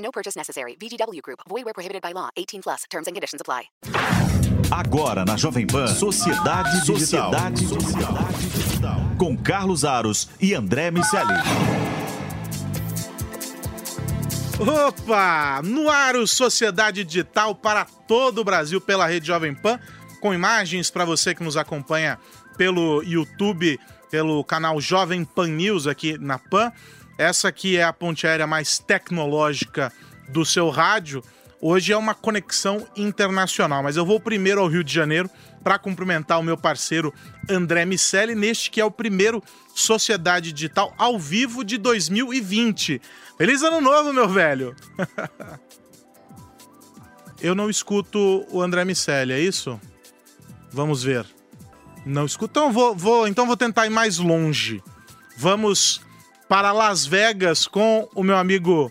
No purchase necessary. VGW Group. Void where prohibited by law. 18 plus. Terms and conditions apply. Agora na Jovem Pan, Sociedade Digital. Sociedade Digital. Com Carlos Aros e André Miceli. Opa! No ar o Sociedade Digital para todo o Brasil pela Rede Jovem Pan, com imagens para você que nos acompanha pelo YouTube, pelo canal Jovem Pan News aqui na Pan. Essa aqui é a ponte aérea mais tecnológica do seu rádio. Hoje é uma conexão internacional, mas eu vou primeiro ao Rio de Janeiro para cumprimentar o meu parceiro André Miceli, neste que é o primeiro Sociedade Digital ao vivo de 2020. Feliz ano novo, meu velho! eu não escuto o André Miceli, é isso? Vamos ver. Não escuto. Então vou, vou, então vou tentar ir mais longe. Vamos para Las Vegas com o meu amigo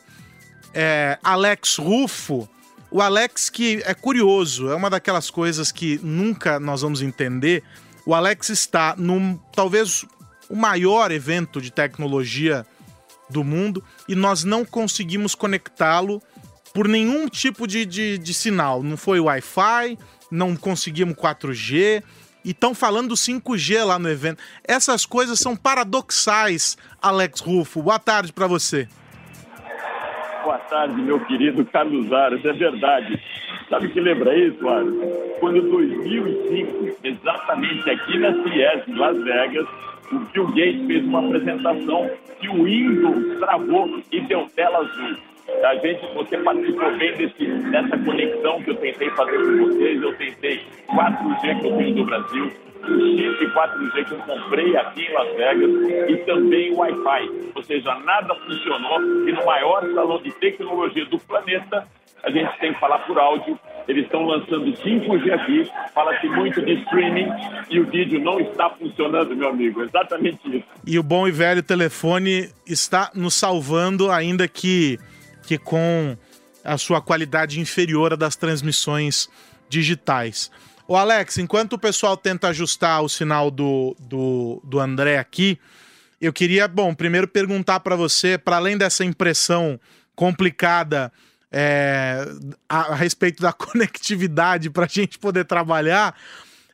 é, Alex Rufo. O Alex que é curioso, é uma daquelas coisas que nunca nós vamos entender. O Alex está num talvez o maior evento de tecnologia do mundo e nós não conseguimos conectá-lo por nenhum tipo de, de, de sinal. Não foi Wi-Fi, não conseguimos 4G. E estão falando do 5G lá no evento. Essas coisas são paradoxais, Alex Rufo. Boa tarde para você. Boa tarde, meu querido Carlos Aras. É verdade. Sabe o que lembra isso, Aras? Quando em 2005, exatamente aqui na CIES, em Las Vegas, o Bill Gates fez uma apresentação que o Windows travou e deu tela azul. A gente, você participou bem desse, dessa conexão que eu tentei fazer com vocês. Eu tentei 4G que eu tenho do Brasil, o chip 4G que eu comprei aqui em Las Vegas e também o Wi-Fi. Ou seja, nada funcionou e no maior salão de tecnologia do planeta a gente tem que falar por áudio. Eles estão lançando 5G aqui, fala-se muito de streaming e o vídeo não está funcionando, meu amigo. Exatamente isso. E o bom e velho telefone está nos salvando, ainda que, que com a sua qualidade inferior à das transmissões digitais. O Alex, enquanto o pessoal tenta ajustar o sinal do, do, do André aqui, eu queria, bom, primeiro perguntar para você, para além dessa impressão complicada é, a, a, respeito da conectividade para a gente poder trabalhar,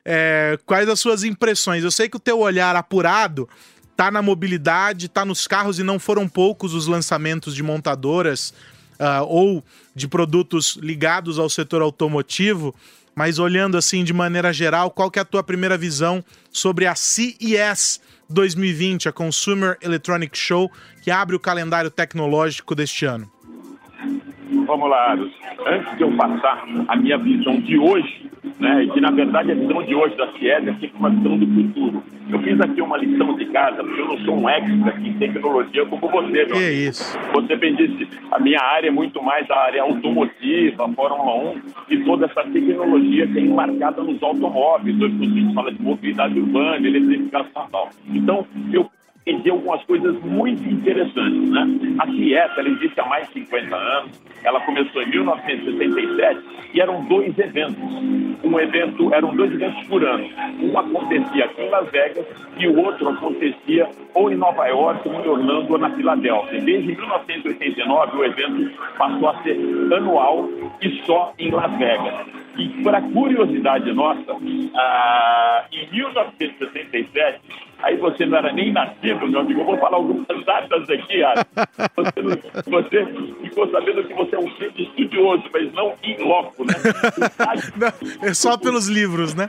é, quais as suas impressões? Eu sei que o teu olhar apurado tá na mobilidade, tá nos carros e não foram poucos os lançamentos de montadoras uh, ou de produtos ligados ao setor automotivo. Mas olhando assim de maneira geral, qual que é a tua primeira visão sobre a CES 2020, a Consumer Electronic Show, que abre o calendário tecnológico deste ano? Vamos lá, Aros. Antes de eu passar a minha visão de hoje, né, que na verdade a visão de hoje da CIES é sempre uma visão do futuro. Eu fiz aqui uma lição de casa, porque eu não sou um expert em tecnologia como você, meu. Que é isso? Você bem disse, a minha área é muito mais a área automotiva, Fórmula 1 e toda essa tecnologia que é embarcada nos automóveis. Hoje a gente fala de mobilidade urbana, eletrificação e tal. Então, eu entender algumas coisas muito interessantes. Né? A Fiesta ela existe há mais de 50 anos, ela começou em 1967 e eram dois eventos. Um evento, eram dois eventos por ano. Um acontecia aqui em Las Vegas e o outro acontecia ou em Nova York, ou em Orlando, ou na Filadélfia. Desde 1989 o evento passou a ser anual e só em Las Vegas. E, para curiosidade nossa, ah, em 1967, aí você não era nem nascido, meu amigo, eu vou falar algumas datas aqui, Ara. Você, você ficou sabendo que você é um estudioso, mas não em loco, né? Não, é só pelos livros, né?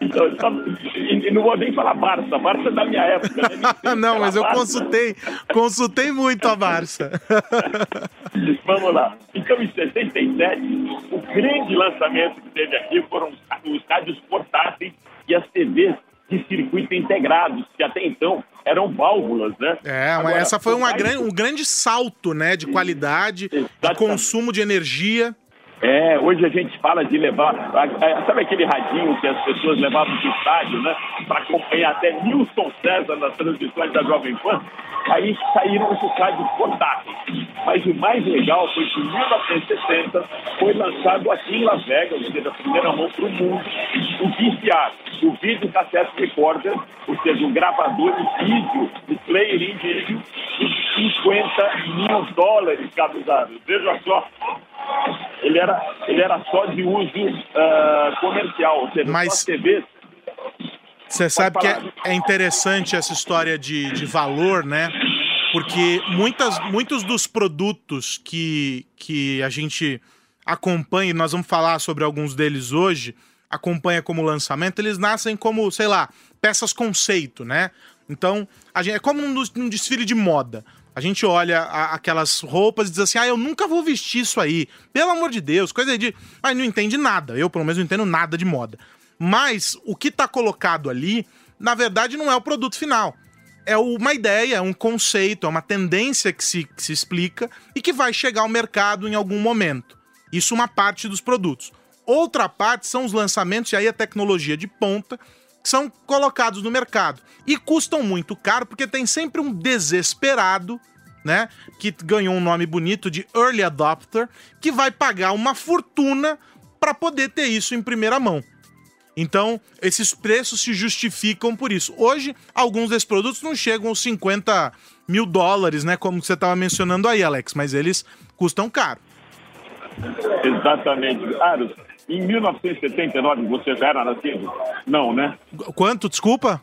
então, só, e, e, não vou nem falar Barça, Barça é da minha época. Né? não, mas eu Barça. consultei, consultei muito a Barça. Vamos lá. Então, em 67, o grande lançamento que teve aqui foram os rádios portáteis e as TVs de circuito integrados, que até então eram válvulas, né? É, Agora, essa foi uma grande, um grande salto, né, de qualidade, de consumo de energia. É, hoje a gente fala de levar. Sabe aquele radinho que as pessoas levavam para estádio, né? Para acompanhar até Nilson César nas transmissões da Jovem Pan? Aí saíram esses rádios portáteis. Mas o mais legal foi que em 1960 foi lançado aqui em Las Vegas, ou seja, a primeira mão para o mundo, o VCR, o Video Cassette Recorder, ou seja, um gravador de vídeo, de player em vídeo, de 50 mil dólares cada usado. Veja só ele era, ele era só de uso uh, comercial, ou seja, Mas... TVs. Você sabe que é, é, interessante essa história de, de valor, né? Porque muitas, muitos dos produtos que, que a gente acompanha, e nós vamos falar sobre alguns deles hoje, acompanha como lançamento, eles nascem como, sei lá, peças conceito, né? Então, a gente, é como um, um desfile de moda. A gente olha a, aquelas roupas e diz assim: ah, eu nunca vou vestir isso aí. Pelo amor de Deus, coisa de. Mas não entende nada. Eu, pelo menos, não entendo nada de moda. Mas o que está colocado ali, na verdade, não é o produto final. É uma ideia, é um conceito, é uma tendência que se, que se explica e que vai chegar ao mercado em algum momento. Isso uma parte dos produtos. Outra parte são os lançamentos e aí a tecnologia de ponta são colocados no mercado e custam muito caro porque tem sempre um desesperado, né, que ganhou um nome bonito de early adopter, que vai pagar uma fortuna para poder ter isso em primeira mão. Então, esses preços se justificam por isso. Hoje, alguns desses produtos não chegam aos 50 mil dólares, né? Como você estava mencionando aí, Alex, mas eles custam caro. Exatamente. Claro, em 1979, você já era nascido? Não, né? Quanto, desculpa?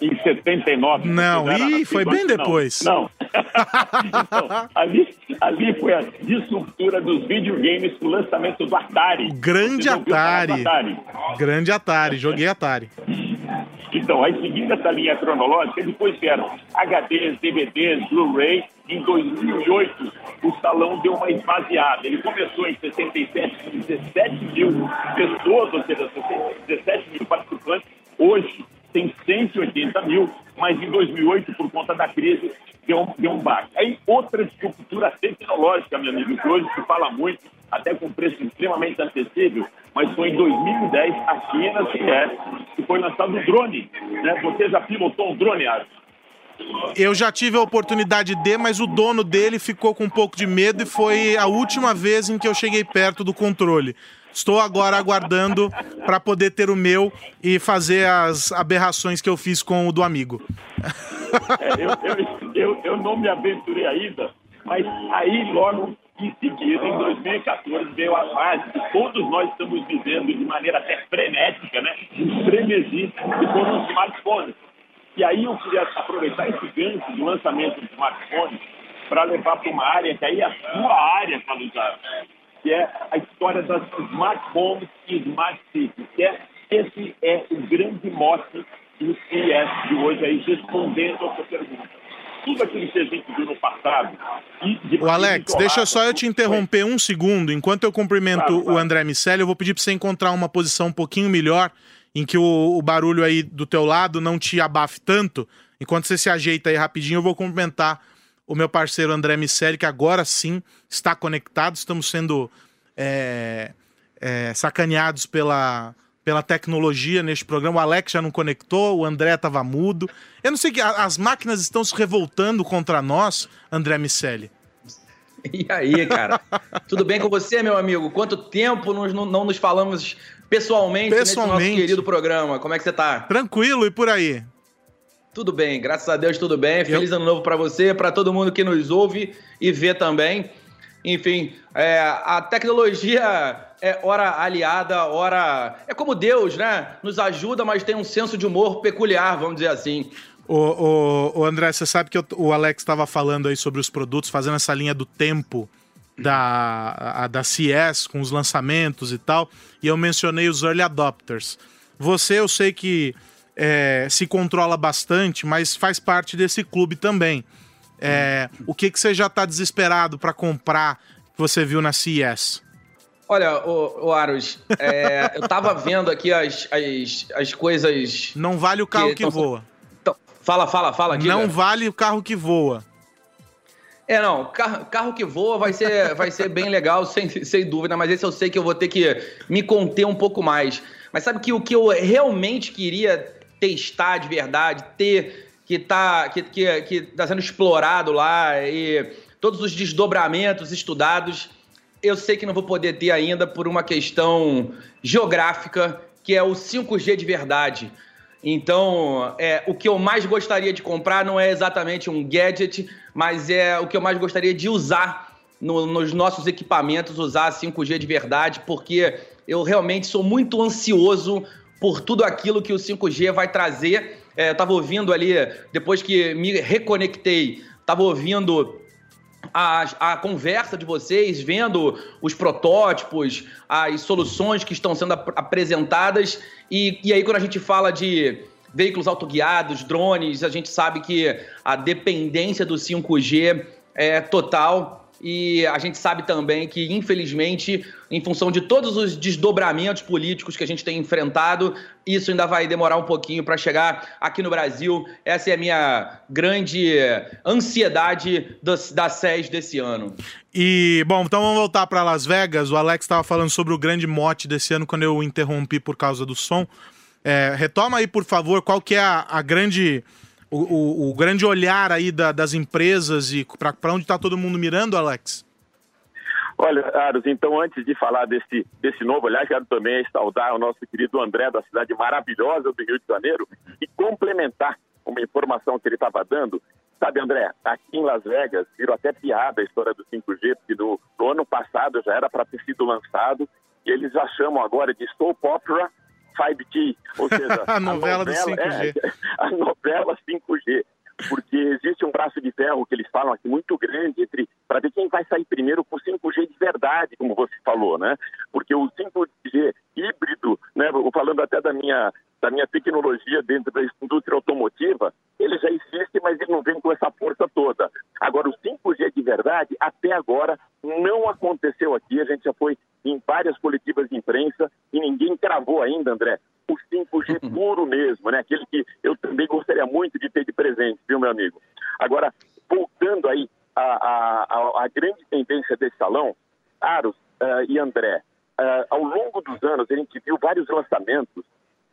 Em 79. Não, ih, foi bem depois. Não. não. então, ali, ali foi a disruptura dos videogames com o lançamento do Atari. O grande Atari. Atari. Grande Atari, joguei Atari. Então, aí seguindo essa linha cronológica, depois vieram HDs, DVDs, Blu-ray. Em 2008, o salão deu uma esvaziada. Ele começou em 67 com 17 mil pessoas, ou seja, 17 mil participantes. Hoje tem 180 mil, mas em 2008, por conta da crise, deu um, deu um baixo. Aí outra estrutura tecnológica, meu amigo, que hoje se fala muito, até com preço extremamente acessível, mas foi em 2010, aqui na CIE, que foi lançado o drone. Né? Você já pilotou um drone, Ars? Eu já tive a oportunidade de, mas o dono dele ficou com um pouco de medo e foi a última vez em que eu cheguei perto do controle. Estou agora aguardando para poder ter o meu e fazer as aberrações que eu fiz com o do amigo. É, eu, eu, eu, eu não me aventurei ainda, mas aí logo em seguida, em 2014, veio a fase que todos nós estamos vivendo de maneira até frenética, né? Um frenesi, que foram os smartphones. E aí eu queria aproveitar esse gancho do lançamento do smartphone para levar para uma área que aí é a sua área, Caluzar, que é a história das smart homes e smart cities, que é, esse é o grande mote do CES de hoje aí, respondendo a sua pergunta tudo aquilo que a gente viu no passado. o Alex, deixa só eu te interromper um segundo. Enquanto eu cumprimento claro, claro. o André Miceli, eu vou pedir para você encontrar uma posição um pouquinho melhor, em que o, o, barulho aí do teu lado não te abafe tanto. Enquanto você se ajeita aí rapidinho, eu vou cumprimentar o meu parceiro André Miceli, que agora sim está conectado. Estamos sendo é, é, sacaneados pela pela tecnologia neste programa. O Alex já não conectou, o André estava mudo. Eu não sei que as máquinas estão se revoltando contra nós, André Miceli. E aí, cara? Tudo bem com você, meu amigo? Quanto tempo nós não, não nos falamos pessoalmente, pessoalmente nesse nosso querido programa? Como é que você tá? Tranquilo e por aí? Tudo bem, graças a Deus, tudo bem. Feliz Eu... ano novo para você, para todo mundo que nos ouve e vê também. Enfim, é, a tecnologia é hora aliada, hora. É como Deus, né? Nos ajuda, mas tem um senso de humor peculiar, vamos dizer assim. O, o, o André, você sabe que o Alex estava falando aí sobre os produtos, fazendo essa linha do tempo da, a, da CS com os lançamentos e tal, e eu mencionei os early adopters. Você, eu sei que é, se controla bastante, mas faz parte desse clube também. É, o que, que você já está desesperado para comprar que você viu na CES? Olha, o, o Aros, é, eu tava vendo aqui as, as, as coisas. Não vale o carro que, que voa. Fala, fala, fala. Diga. Não vale o carro que voa. É, não, carro, carro que voa vai ser, vai ser bem legal, sem, sem dúvida, mas esse eu sei que eu vou ter que me conter um pouco mais. Mas sabe que o que eu realmente queria testar de verdade, ter, que tá, que, que, que tá sendo explorado lá e todos os desdobramentos estudados, eu sei que não vou poder ter ainda por uma questão geográfica, que é o 5G de verdade. Então, é, o que eu mais gostaria de comprar não é exatamente um gadget, mas é o que eu mais gostaria de usar no, nos nossos equipamentos, usar 5G de verdade, porque eu realmente sou muito ansioso por tudo aquilo que o 5G vai trazer. É, eu estava ouvindo ali, depois que me reconectei, estava ouvindo a, a conversa de vocês, vendo os protótipos, as soluções que estão sendo ap apresentadas. E, e aí, quando a gente fala de veículos autoguiados, drones, a gente sabe que a dependência do 5G é total. E a gente sabe também que, infelizmente, em função de todos os desdobramentos políticos que a gente tem enfrentado, isso ainda vai demorar um pouquinho para chegar aqui no Brasil. Essa é a minha grande ansiedade da SES desse ano. E, bom, então vamos voltar para Las Vegas. O Alex estava falando sobre o grande mote desse ano quando eu interrompi por causa do som. É, retoma aí, por favor, qual que é a, a grande o, o, o grande olhar aí da, das empresas e para onde está todo mundo mirando, Alex? Olha, Aros, então antes de falar desse, desse novo olhar, quero também saudar o nosso querido André da cidade maravilhosa do Rio de Janeiro e complementar uma informação que ele estava dando. Sabe, André, aqui em Las Vegas virou até piada a história do 5G, porque no, no ano passado já era para ter sido lançado e eles já chamam agora de soap opera 5G, ou seja, a, novela a, novela do 5G. É, a novela 5G. Porque existe um braço de ferro que eles falam aqui muito grande entre para ver quem vai sair primeiro com 5G de verdade, como você falou, né? Porque o 5G híbrido, né, falando até da minha da minha tecnologia dentro da indústria automotiva, ele já existe, mas ele não vem com essa força toda. Agora, o 5G de verdade, até agora, não aconteceu aqui. A gente já foi em várias coletivas de imprensa e ninguém cravou ainda, André, o 5G uhum. puro mesmo, né? Aquele que eu também gostaria muito de ter de presente, viu, meu amigo? Agora, voltando aí à, à, à grande tendência desse salão, Aros uh, e André, uh, ao longo dos anos a gente viu vários lançamentos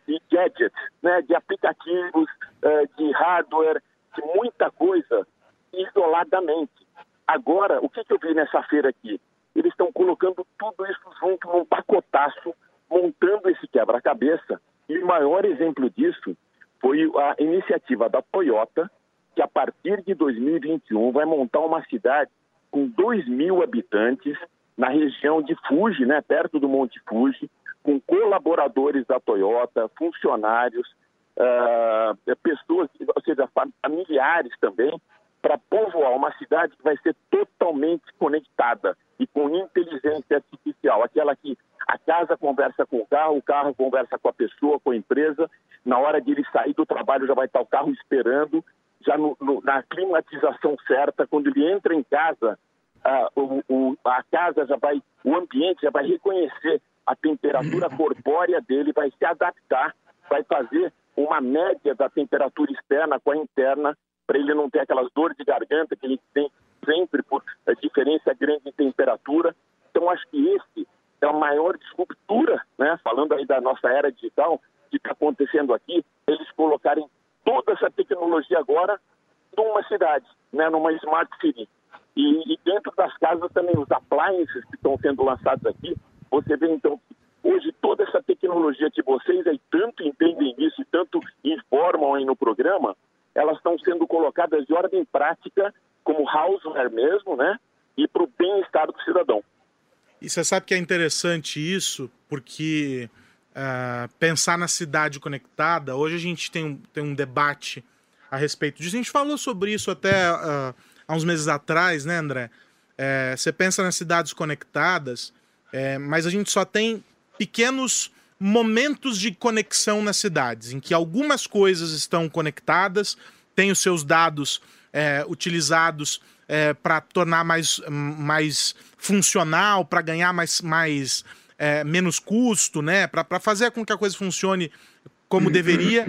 de gadgets, né, de aplicativos, uh, de hardware, de muita coisa isoladamente. Agora, o que eu vi nessa feira aqui? Eles estão colocando tudo isso junto num pacotaço, montando esse quebra-cabeça. E o maior exemplo disso foi a iniciativa da Toyota, que a partir de 2021 vai montar uma cidade com 2 mil habitantes na região de Fuji, né, perto do Monte Fuji, com colaboradores da Toyota, funcionários, uh, pessoas, ou seja, familiares também, para povoar uma cidade que vai ser totalmente conectada e com inteligência artificial, aquela que a casa conversa com o carro, o carro conversa com a pessoa, com a empresa, na hora de ele sair do trabalho já vai estar o carro esperando, já no, no, na climatização certa, quando ele entra em casa, o, o, a casa já vai, o ambiente já vai reconhecer a temperatura corpórea dele vai se adaptar, vai fazer uma média da temperatura externa com a interna, para ele não ter aquelas dores de garganta que ele tem sempre por diferença grande de temperatura. Então, acho que esse é a maior disruptura, né? falando aí da nossa era digital, que está acontecendo aqui, eles colocarem toda essa tecnologia agora numa cidade, né? numa smart city. E, e dentro das casas também, os appliances que estão sendo lançados aqui, você vê então hoje toda essa tecnologia que vocês aí tanto entendem disso e tanto informam aí no programa, elas estão sendo colocadas de ordem prática como houseware mesmo, né? E para o bem-estar do cidadão. E você sabe que é interessante isso, porque uh, pensar na cidade conectada, hoje a gente tem um, tem um debate a respeito disso. A gente falou sobre isso até uh, há uns meses atrás, né, André? É, você pensa nas cidades conectadas, é, mas a gente só tem pequenos momentos de conexão nas cidades, em que algumas coisas estão conectadas, têm os seus dados é, utilizados é, para tornar mais, mais funcional, para ganhar mais, mais é, menos custo, né? para fazer com que a coisa funcione como deveria.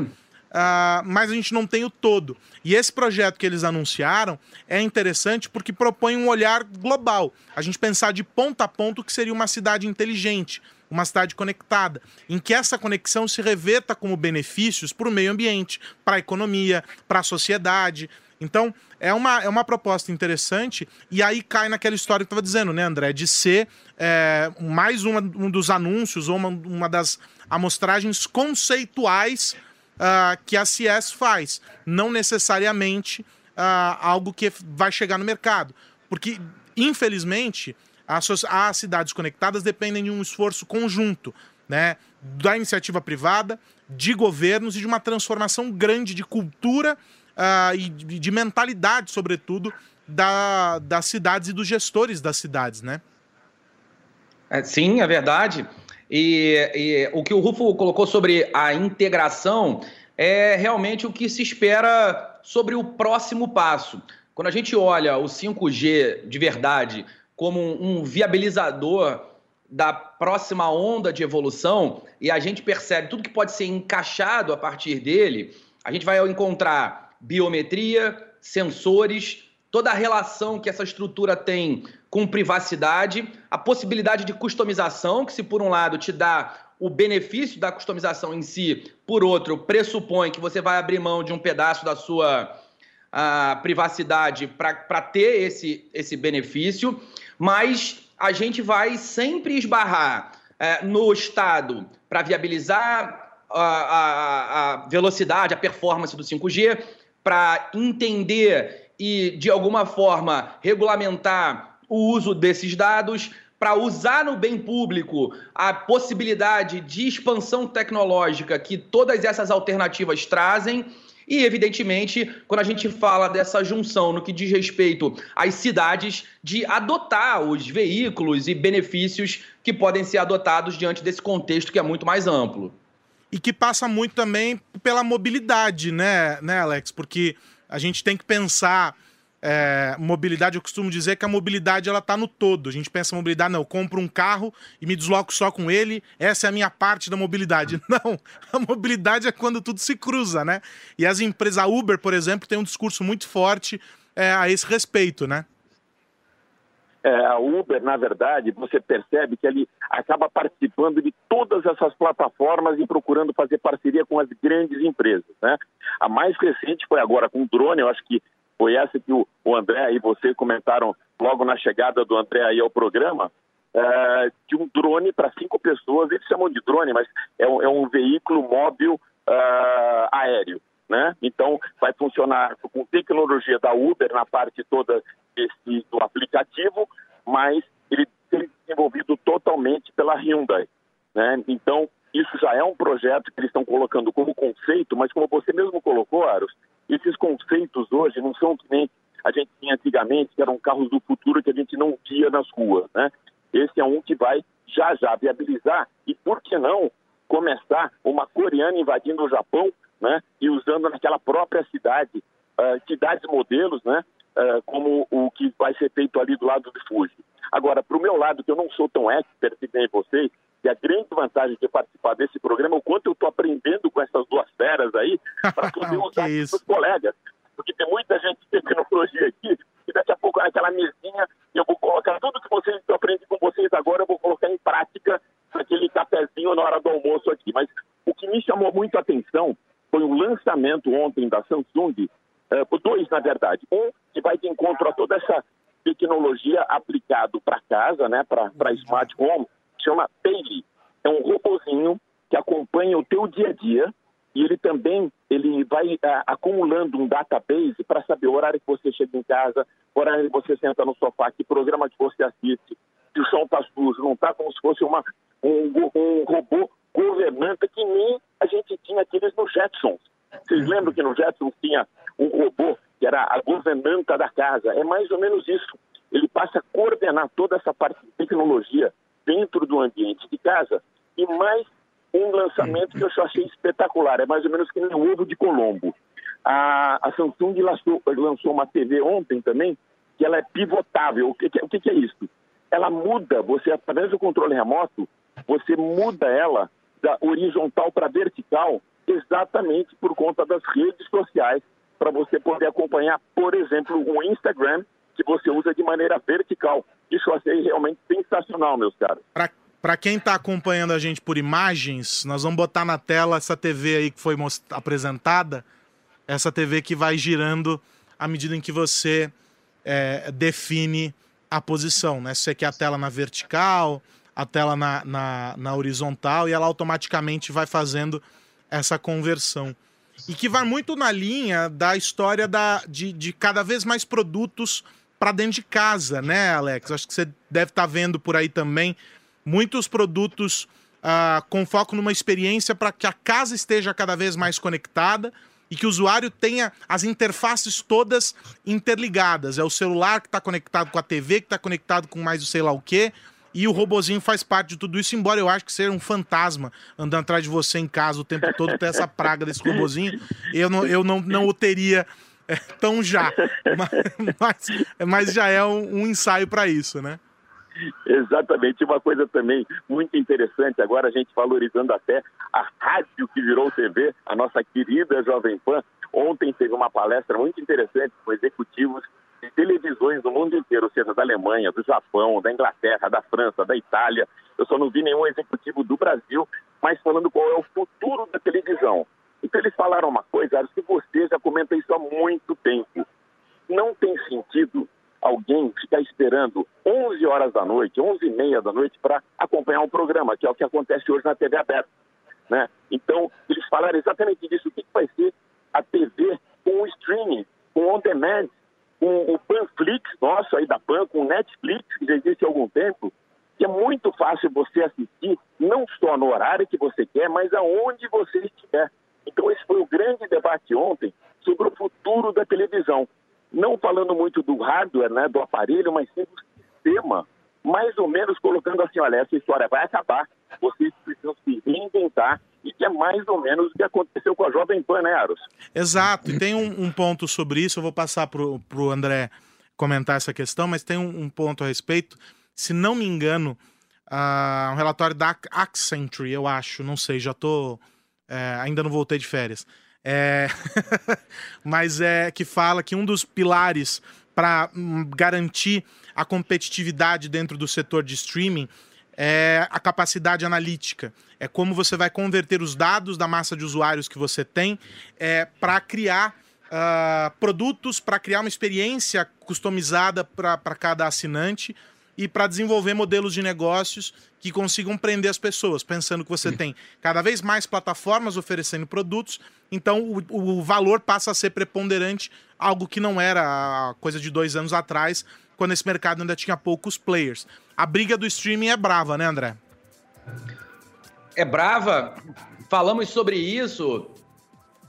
Uh, mas a gente não tem o todo. E esse projeto que eles anunciaram é interessante porque propõe um olhar global. A gente pensar de ponta a ponta o que seria uma cidade inteligente, uma cidade conectada, em que essa conexão se reveta como benefícios para o meio ambiente, para a economia, para a sociedade. Então, é uma, é uma proposta interessante, e aí cai naquela história que eu estava dizendo, né, André, de ser é, mais uma, um dos anúncios ou uma, uma das amostragens conceituais uh, que a CS faz, não necessariamente uh, algo que vai chegar no mercado. Porque, infelizmente, as, as cidades conectadas dependem de um esforço conjunto, né? Da iniciativa privada, de governos e de uma transformação grande de cultura uh, e de mentalidade, sobretudo, da, das cidades e dos gestores das cidades, né? É, sim, é verdade. E, e, o que o Rufo colocou sobre a integração é realmente o que se espera sobre o próximo passo. Quando a gente olha o 5G de verdade como um viabilizador da próxima onda de evolução e a gente percebe tudo que pode ser encaixado a partir dele, a gente vai encontrar biometria, sensores, toda a relação que essa estrutura tem com privacidade, a possibilidade de customização, que se por um lado te dá o benefício da customização em si, por outro, pressupõe que você vai abrir mão de um pedaço da sua a, privacidade para ter esse, esse benefício, mas a gente vai sempre esbarrar é, no Estado para viabilizar a, a, a velocidade, a performance do 5G, para entender e, de alguma forma, regulamentar o uso desses dados para usar no bem público a possibilidade de expansão tecnológica que todas essas alternativas trazem. E, evidentemente, quando a gente fala dessa junção no que diz respeito às cidades, de adotar os veículos e benefícios que podem ser adotados diante desse contexto que é muito mais amplo. E que passa muito também pela mobilidade, né, né Alex? Porque a gente tem que pensar é, mobilidade, eu costumo dizer que a mobilidade ela tá no todo. A gente pensa mobilidade, não, eu compro um carro e me desloco só com ele, essa é a minha parte da mobilidade. Não, a mobilidade é quando tudo se cruza, né? E as empresas, a Uber, por exemplo, tem um discurso muito forte é, a esse respeito, né? É, a Uber, na verdade, você percebe que ele acaba participando de todas essas plataformas e procurando fazer parceria com as grandes empresas. Né? A mais recente foi agora com o drone, eu acho que foi essa que o, André e você comentaram logo na chegada do André aí ao programa, é, de um drone para cinco pessoas, eles chamam de drone, mas é um, é um veículo móvel uh, aéreo. Né? Então, vai funcionar com tecnologia da Uber na parte toda desse, do aplicativo, mas ele tem desenvolvido totalmente pela Hyundai. Né? Então, isso já é um projeto que eles estão colocando como conceito, mas como você mesmo colocou, Aros, esses conceitos hoje não são que nem a gente tinha antigamente, que eram carros do futuro que a gente não via nas ruas, né? Esse é um que vai já já viabilizar e por que não começar uma coreana invadindo o Japão, né? E usando naquela própria cidade uh, cidades modelos, né? Uh, como o que vai ser feito ali do lado de Fuji. Agora, para o meu lado, que eu não sou tão expert que nem vocês, e a grande vantagem de participar desse programa é o quanto eu estou aprendendo com essas duas feras aí, para poder usar com os colegas. Porque tem muita gente de tecnologia aqui, e daqui a pouco naquela mesinha eu vou colocar tudo que vocês que eu aprendi com vocês agora, eu vou colocar em prática naquele cafezinho na hora do almoço aqui. Mas o que me chamou muito a atenção foi o lançamento ontem da Samsung, uh, dois na verdade. Um que vai de encontro a toda essa tecnologia aplicado para casa, né, para smart home, chama Bailey. É um robozinho que acompanha o teu dia a dia e ele também ele vai uh, acumulando um database para saber o horário que você chega em casa, o horário que você senta no sofá, que programa que você assiste, se o chão está sujo, não está como se fosse uma, um, um robô governanta que nem a gente tinha aqueles no Jetsons. Vocês lembram que no Jetsons tinha um robô que era a governanta da casa? É mais ou menos isso. Ele passa a coordenar toda essa parte de tecnologia dentro do ambiente de casa. E mais um lançamento que eu achei espetacular, é mais ou menos que o ovo de Colombo. A, a Samsung lançou, lançou, uma TV ontem também, que ela é pivotável. O que, o que, que é isso? Ela muda, você através do controle remoto, você muda ela da horizontal para vertical, exatamente por conta das redes sociais, para você poder acompanhar, por exemplo, o Instagram, que você usa de maneira vertical. Isso eu achei realmente sensacional, meus caros. Para quem está acompanhando a gente por imagens, nós vamos botar na tela essa TV aí que foi apresentada, essa TV que vai girando à medida em que você é, define a posição, né? Se você quer a tela na vertical, a tela na, na, na horizontal, e ela automaticamente vai fazendo essa conversão. E que vai muito na linha da história da, de, de cada vez mais produtos para dentro de casa, né, Alex? Acho que você deve estar tá vendo por aí também muitos produtos uh, com foco numa experiência para que a casa esteja cada vez mais conectada e que o usuário tenha as interfaces todas interligadas. É o celular que está conectado com a TV, que está conectado com mais o sei lá o quê. E o robozinho faz parte de tudo isso, embora eu acho que seja um fantasma andando atrás de você em casa o tempo todo, ter essa praga desse robozinho, eu não, eu não, não o teria é, tão já. Mas, mas, já é um, um ensaio para isso, né? Exatamente. Uma coisa também muito interessante, agora a gente valorizando até a rádio que virou TV, a nossa querida Jovem Pan. Ontem teve uma palestra muito interessante com executivos de televisões do mundo inteiro, ou seja, da Alemanha, do Japão, da Inglaterra, da França, da Itália. Eu só não vi nenhum executivo do Brasil, mas falando qual é o futuro da televisão. Então eles falaram uma coisa, que você já comenta isso há muito tempo. Não tem sentido alguém ficar esperando 11 horas da noite, 11 e meia da noite para acompanhar um programa, que é o que acontece hoje na TV aberta. Né? Então, eles falaram exatamente disso. O que, vai ser a TV com o streaming, com o on-demand, com o Panflix nosso aí da Pan, com o Netflix, que já existe há algum tempo, que é muito fácil você assistir, não só no horário que você quer, mas aonde você estiver. Então, esse foi o grande debate ontem sobre o futuro da televisão. Não falando muito do hardware, né, do aparelho, mas sim do sistema, mais ou menos colocando assim, olha, essa história vai acabar, vocês precisam se reinventar, e que é mais ou menos o que aconteceu com a Jovem Pan, né, Aros? Exato, e tem um, um ponto sobre isso, eu vou passar para o André comentar essa questão, mas tem um, um, ponto a respeito, se não me engano, uh, um relatório da Accenture, eu acho, não sei, já tô, é, ainda não voltei de férias, é... mas é que fala que um dos pilares para hum, garantir a competitividade dentro do setor de streaming é a capacidade analítica. É como você vai converter os dados da massa de usuários que você tem é, para criar uh, produtos, para criar uma experiência customizada para cada assinante e para desenvolver modelos de negócios que consigam prender as pessoas, pensando que você tem cada vez mais plataformas oferecendo produtos, então o, o valor passa a ser preponderante, algo que não era coisa de dois anos atrás, quando esse mercado ainda tinha poucos players. A briga do streaming é brava, né, André? É brava. Falamos sobre isso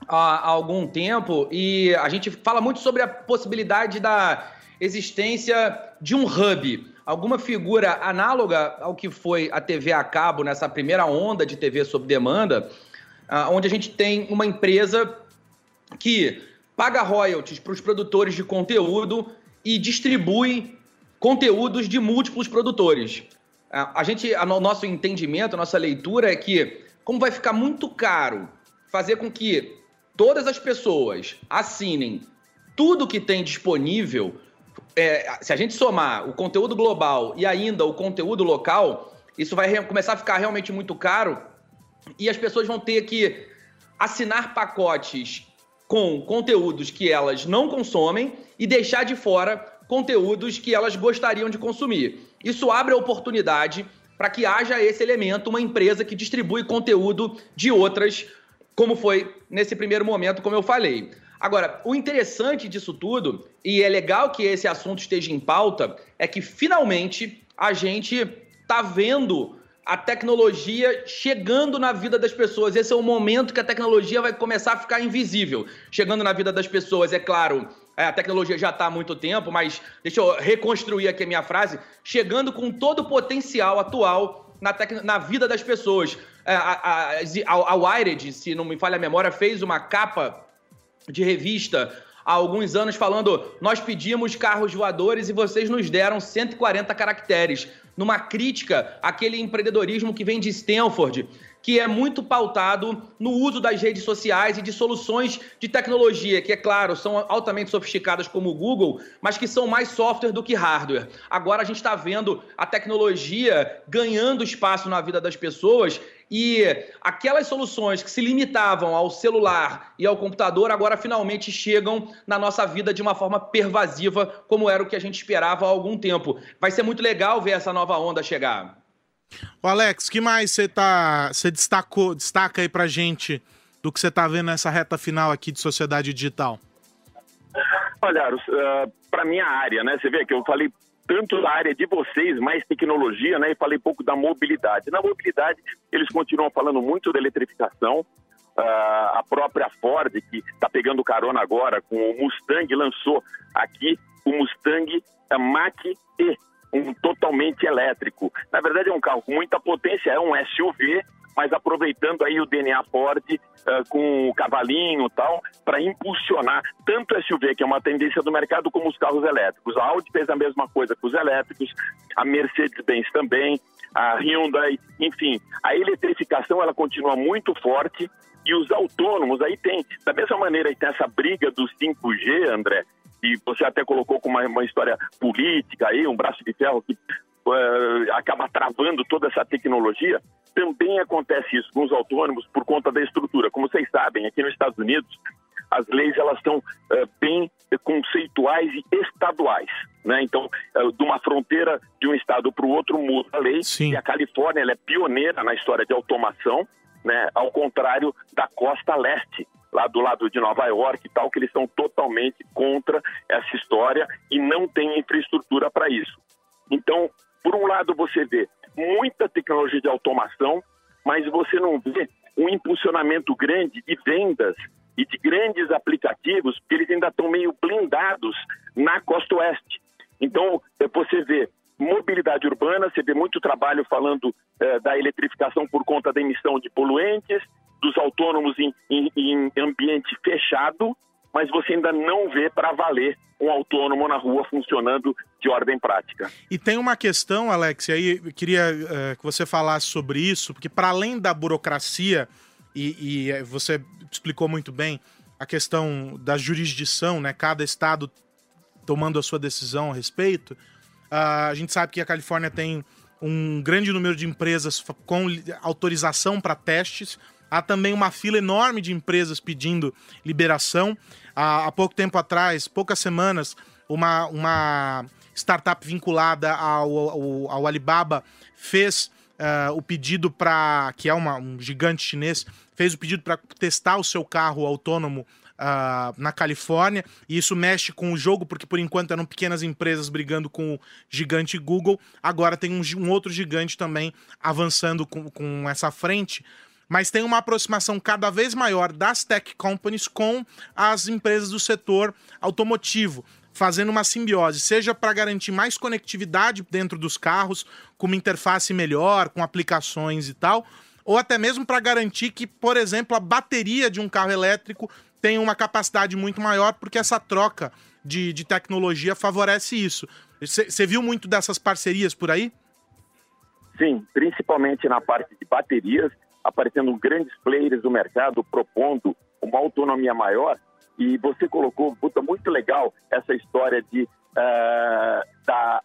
há, há algum tempo e a gente fala muito sobre a possibilidade da existência de um hub alguma figura análoga ao que foi a TV a cabo nessa primeira onda de TV sob demanda, ah, onde a gente tem uma empresa que paga royalties para os produtores de conteúdo e distribui conteúdos de múltiplos produtores. Ah, a gente, o nosso entendimento, a nossa leitura é que, como vai ficar muito caro fazer com que todas as pessoas assinem tudo que tem disponível é, se a gente somar o conteúdo global e ainda o conteúdo local, isso vai começar a ficar realmente muito caro e as pessoas vão ter que assinar pacotes com conteúdos que elas não consomem e deixar de fora conteúdos que elas gostariam de consumir. Isso abre a oportunidade para que haja esse elemento, uma empresa que distribui conteúdo de outras, como foi nesse primeiro momento, como eu falei. Agora, o interessante disso tudo, e é legal que esse assunto esteja em pauta, é que finalmente a gente tá vendo a tecnologia chegando na vida das pessoas. Esse é o momento que a tecnologia vai começar a ficar invisível, chegando na vida das pessoas. É claro, é, a tecnologia já está há muito tempo, mas deixa eu reconstruir aqui a minha frase, chegando com todo o potencial atual na, tec... na vida das pessoas. É, a, a, a Wired, se não me falha a memória, fez uma capa de revista há alguns anos falando: nós pedimos carros voadores e vocês nos deram 140 caracteres. numa crítica àquele empreendedorismo que vem de Stanford, que é muito pautado no uso das redes sociais e de soluções de tecnologia, que, é claro, são altamente sofisticadas como o Google, mas que são mais software do que hardware. Agora a gente está vendo a tecnologia ganhando espaço na vida das pessoas e aquelas soluções que se limitavam ao celular e ao computador agora finalmente chegam na nossa vida de uma forma pervasiva, como era o que a gente esperava há algum tempo. Vai ser muito legal ver essa nova onda chegar. O Alex, que mais você tá, você destacou, destaca aí pra gente do que você tá vendo nessa reta final aqui de sociedade digital? Olha, uh, para minha área, né? Você vê que eu falei tanto da área de vocês, mais tecnologia, né? E falei pouco da mobilidade. Na mobilidade, eles continuam falando muito da eletrificação. Uh, a própria Ford, que está pegando carona agora com o Mustang, lançou aqui o Mustang Mach-E, um totalmente elétrico. Na verdade, é um carro com muita potência, é um SUV, mas aproveitando aí o DNA Ford uh, com o cavalinho e tal, para impulsionar tanto o SUV, que é uma tendência do mercado, como os carros elétricos. A Audi fez a mesma coisa com os elétricos, a Mercedes-Benz também, a Hyundai, enfim. A eletrificação ela continua muito forte e os autônomos aí tem, da mesma maneira que tem essa briga do 5G, André, e você até colocou com uma, uma história política aí, um braço de ferro que uh, acaba travando toda essa tecnologia, também acontece isso com os autônomos por conta da estrutura. Como vocês sabem, aqui nos Estados Unidos, as leis elas estão uh, bem conceituais e estaduais. Né? Então, uh, de uma fronteira de um estado para o outro muda a lei. Sim. E a Califórnia é pioneira na história de automação, né? ao contrário da costa leste, lá do lado de Nova York e tal, que eles estão totalmente contra essa história e não têm infraestrutura para isso. Então, por um lado, você vê muita tecnologia de automação, mas você não vê um impulsionamento grande de vendas e de grandes aplicativos, porque eles ainda estão meio blindados na costa oeste. Então, você vê mobilidade urbana, você vê muito trabalho falando eh, da eletrificação por conta da emissão de poluentes, dos autônomos em, em, em ambiente fechado, mas você ainda não vê para valer um autônomo na rua funcionando de ordem prática. E tem uma questão, Alex, e aí eu queria uh, que você falasse sobre isso, porque para além da burocracia, e, e, eh, você explicou muito bem a questão da jurisdição, né? Cada estado tomando a sua decisão a respeito. Uh, a gente sabe que a Califórnia tem um grande número de empresas com autorização para testes. Há também uma fila enorme de empresas pedindo liberação. Há, há pouco tempo atrás, poucas semanas, uma, uma startup vinculada ao, ao, ao Alibaba fez uh, o pedido para. que é uma, um gigante chinês, fez o pedido para testar o seu carro autônomo Uh, na Califórnia, e isso mexe com o jogo, porque por enquanto eram pequenas empresas brigando com o gigante Google, agora tem um, um outro gigante também avançando com, com essa frente mas tem uma aproximação cada vez maior das tech companies com as empresas do setor automotivo, fazendo uma simbiose, seja para garantir mais conectividade dentro dos carros, com uma interface melhor, com aplicações e tal, ou até mesmo para garantir que, por exemplo, a bateria de um carro elétrico tenha uma capacidade muito maior, porque essa troca de, de tecnologia favorece isso. Você viu muito dessas parcerias por aí? Sim, principalmente na parte de baterias aparecendo grandes players do mercado propondo uma autonomia maior. E você colocou, puta, muito legal essa história de, uh, da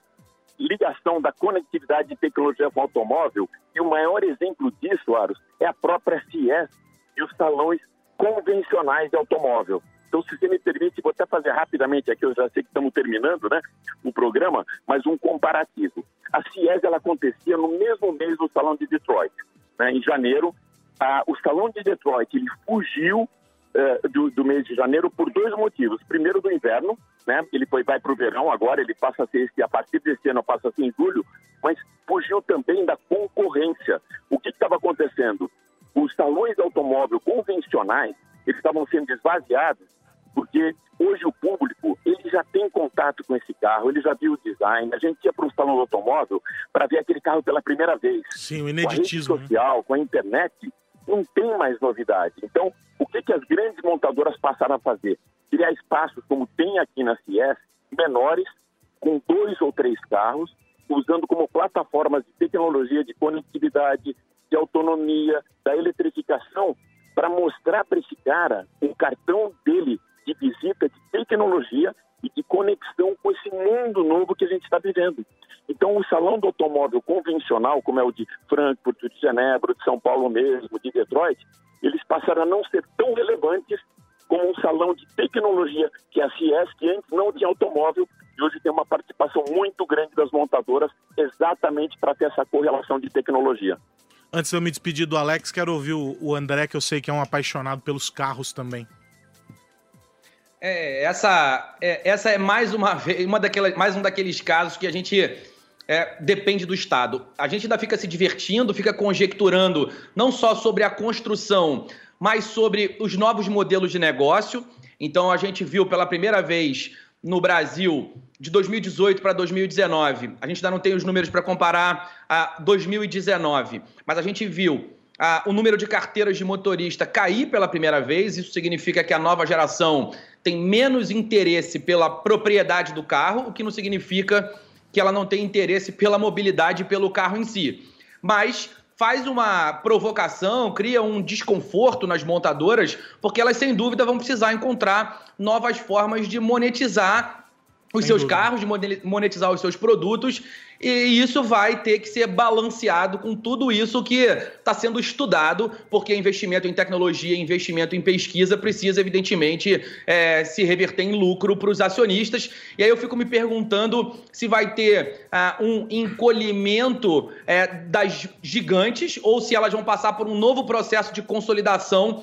ligação da conectividade de tecnologia com automóvel. E o maior exemplo disso, Aros, é a própria CES e os salões convencionais de automóvel. Então, se você me permite, vou até fazer rapidamente aqui, eu já sei que estamos terminando né, o programa, mas um comparativo. A CIES ela acontecia no mesmo mês do Salão de Detroit né, em janeiro. Ah, o Salão de Detroit ele fugiu eh, do, do, mês de janeiro por dois motivos. Primeiro, do inverno, né? ele foi, vai para o verão agora, ele passa a ser, esse, a partir desse ano, passa a ser em julho, mas fugiu também da concorrência. O que estava acontecendo? Os salões de automóvel convencionais eles estavam sendo esvaziados porque hoje o público ele já tem contato com esse carro, ele já viu o design. A gente ia para um salão do automóvel para ver aquele carro pela primeira vez. Sim, o ineditismo. Com a rede né? social, né? com a internet, não tem mais novidade. Então, o que, que as grandes montadoras passaram a fazer? Criar espaços como tem aqui na CIES, menores, com dois ou três carros, usando como plataformas de tecnologia de conectividade, de autonomia, da eletrificação, para mostrar para esse cara um cartão dele de visita de tecnologia e de conexão com esse mundo novo que a gente está vivendo. Então, o salão do automóvel convencional, como é o de Frankfurt, de Genebra, de São Paulo mesmo, de Detroit, eles passaram a não ser tão relevantes como um salão de tecnologia, que é a CES, que antes não tinha automóvel, e hoje tem uma participação muito grande das montadoras, exatamente para ter essa correlação de tecnologia. Antes de eu me despedir do Alex, quero ouvir o André, que eu sei que é um apaixonado pelos carros também. É, essa é, essa é mais uma vez, uma daquelas, mais um daqueles casos que a gente é, depende do Estado. A gente ainda fica se divertindo, fica conjecturando não só sobre a construção, mas sobre os novos modelos de negócio. Então a gente viu pela primeira vez no Brasil de 2018 para 2019. A gente ainda não tem os números para comparar a 2019, mas a gente viu ah, o número de carteiras de motorista cair pela primeira vez. Isso significa que a nova geração tem menos interesse pela propriedade do carro, o que não significa que ela não tem interesse pela mobilidade e pelo carro em si. Mas faz uma provocação, cria um desconforto nas montadoras, porque elas sem dúvida vão precisar encontrar novas formas de monetizar os Sem seus dúvida. carros, de monetizar os seus produtos, e isso vai ter que ser balanceado com tudo isso que está sendo estudado, porque investimento em tecnologia, investimento em pesquisa precisa, evidentemente, é, se reverter em lucro para os acionistas. E aí eu fico me perguntando se vai ter uh, um encolhimento é, das gigantes ou se elas vão passar por um novo processo de consolidação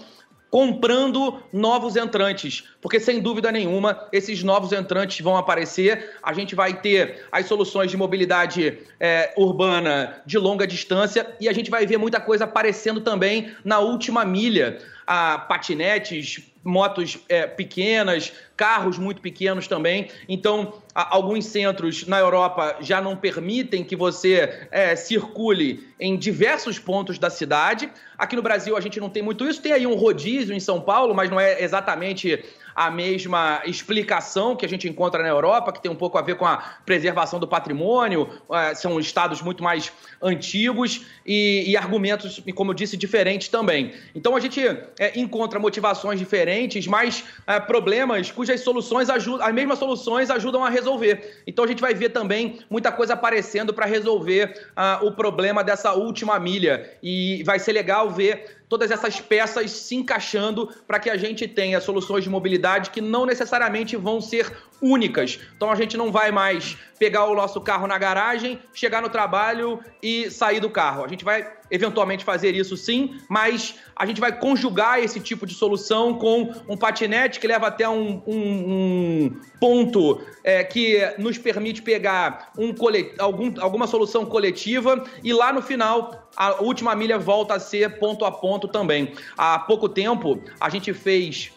comprando novos entrantes, porque sem dúvida nenhuma esses novos entrantes vão aparecer. A gente vai ter as soluções de mobilidade é, urbana de longa distância e a gente vai ver muita coisa aparecendo também na última milha. A patinetes, motos é, pequenas, carros muito pequenos também. Então, alguns centros na Europa já não permitem que você é, circule em diversos pontos da cidade. Aqui no Brasil a gente não tem muito isso. Tem aí um rodízio em São Paulo, mas não é exatamente a mesma explicação que a gente encontra na Europa, que tem um pouco a ver com a preservação do patrimônio, é, são estados muito mais antigos e, e argumentos, como eu disse, diferentes também. Então a gente é, encontra motivações diferentes, mas é, problemas cujas soluções ajudam, as mesmas soluções ajudam a resolver. Então a gente vai ver também muita coisa aparecendo para resolver uh, o problema dessa última milha. E vai ser legal ver todas essas peças se encaixando para que a gente tenha soluções de mobilidade que não necessariamente vão ser únicas. Então a gente não vai mais pegar o nosso carro na garagem, chegar no trabalho e sair do carro. A gente vai eventualmente fazer isso sim, mas a gente vai conjugar esse tipo de solução com um patinete que leva até um, um, um ponto é, que nos permite pegar um colet... Algum, alguma solução coletiva e lá no final a última milha volta a ser ponto a ponto também. Há pouco tempo a gente fez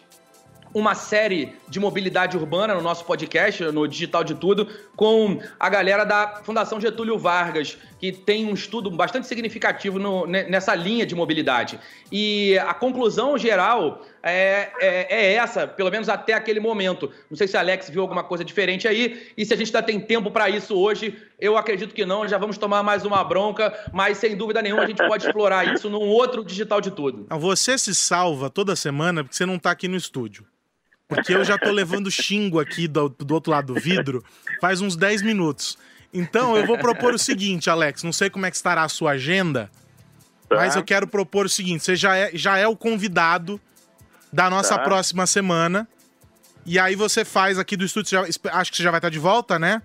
uma série de mobilidade urbana no nosso podcast, no Digital de Tudo, com a galera da Fundação Getúlio Vargas, que tem um estudo bastante significativo no, nessa linha de mobilidade. E a conclusão geral é, é, é, essa, pelo menos até aquele momento. Não sei se a Alex viu alguma coisa diferente aí, e se a gente ainda tem tempo para isso hoje, eu acredito que não, já vamos tomar mais uma bronca, mas sem dúvida nenhuma a gente pode explorar isso num outro Digital de Tudo. Você se salva toda semana porque você não está aqui no estúdio. Porque eu já tô levando xingo aqui do, do outro lado do vidro faz uns 10 minutos. Então eu vou propor o seguinte, Alex, não sei como é que estará a sua agenda, tá. mas eu quero propor o seguinte: você já é, já é o convidado da nossa tá. próxima semana. E aí você faz aqui do estúdio, já, acho que você já vai estar de volta, né?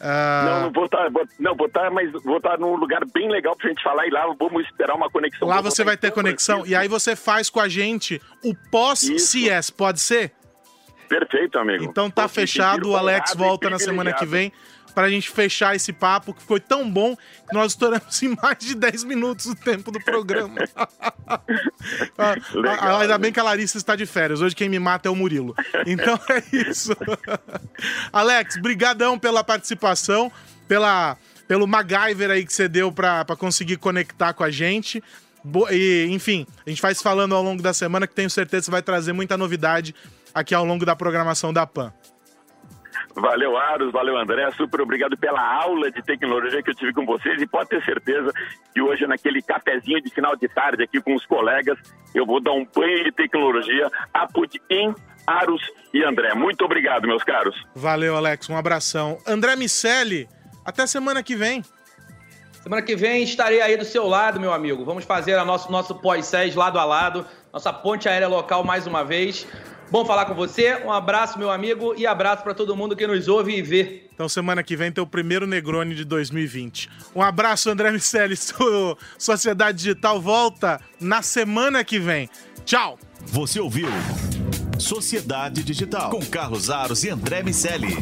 Uh... Não, não vou estar, tá, não vou estar, tá, mas vou estar num lugar bem legal pra gente falar e lá vamos esperar uma conexão. Lá você vai ter conexão e aí você faz com a gente o pós-CS, pode ser? Perfeito, amigo. Então tá fechado, o Alex volta na semana que vem pra gente fechar esse papo que foi tão bom que nós estouramos em mais de 10 minutos o tempo do programa. Legal, ah, Ainda bem que a Larissa está de férias. Hoje quem me mata é o Murilo. Então é isso. Alex, brigadão pela participação, pela, pelo MacGyver aí que você deu pra, pra conseguir conectar com a gente. E, enfim, a gente vai se falando ao longo da semana que tenho certeza que vai trazer muita novidade aqui ao longo da programação da PAN. Valeu, Aros, valeu, André. Super obrigado pela aula de tecnologia que eu tive com vocês. E pode ter certeza que hoje, naquele cafezinho de final de tarde aqui com os colegas, eu vou dar um banho de tecnologia a Pudim, Aros e André. Muito obrigado, meus caros. Valeu, Alex. Um abração. André Miceli, até semana que vem. Semana que vem estarei aí do seu lado, meu amigo. Vamos fazer a nosso, nosso pós-SES lado a lado, nossa ponte aérea local mais uma vez. Bom falar com você. Um abraço, meu amigo, e abraço para todo mundo que nos ouve e vê. Então, semana que vem tem o primeiro Negroni de 2020. Um abraço, André Miceli. Sociedade Digital volta na semana que vem. Tchau. Você ouviu Sociedade Digital com Carlos Aros e André Miceli.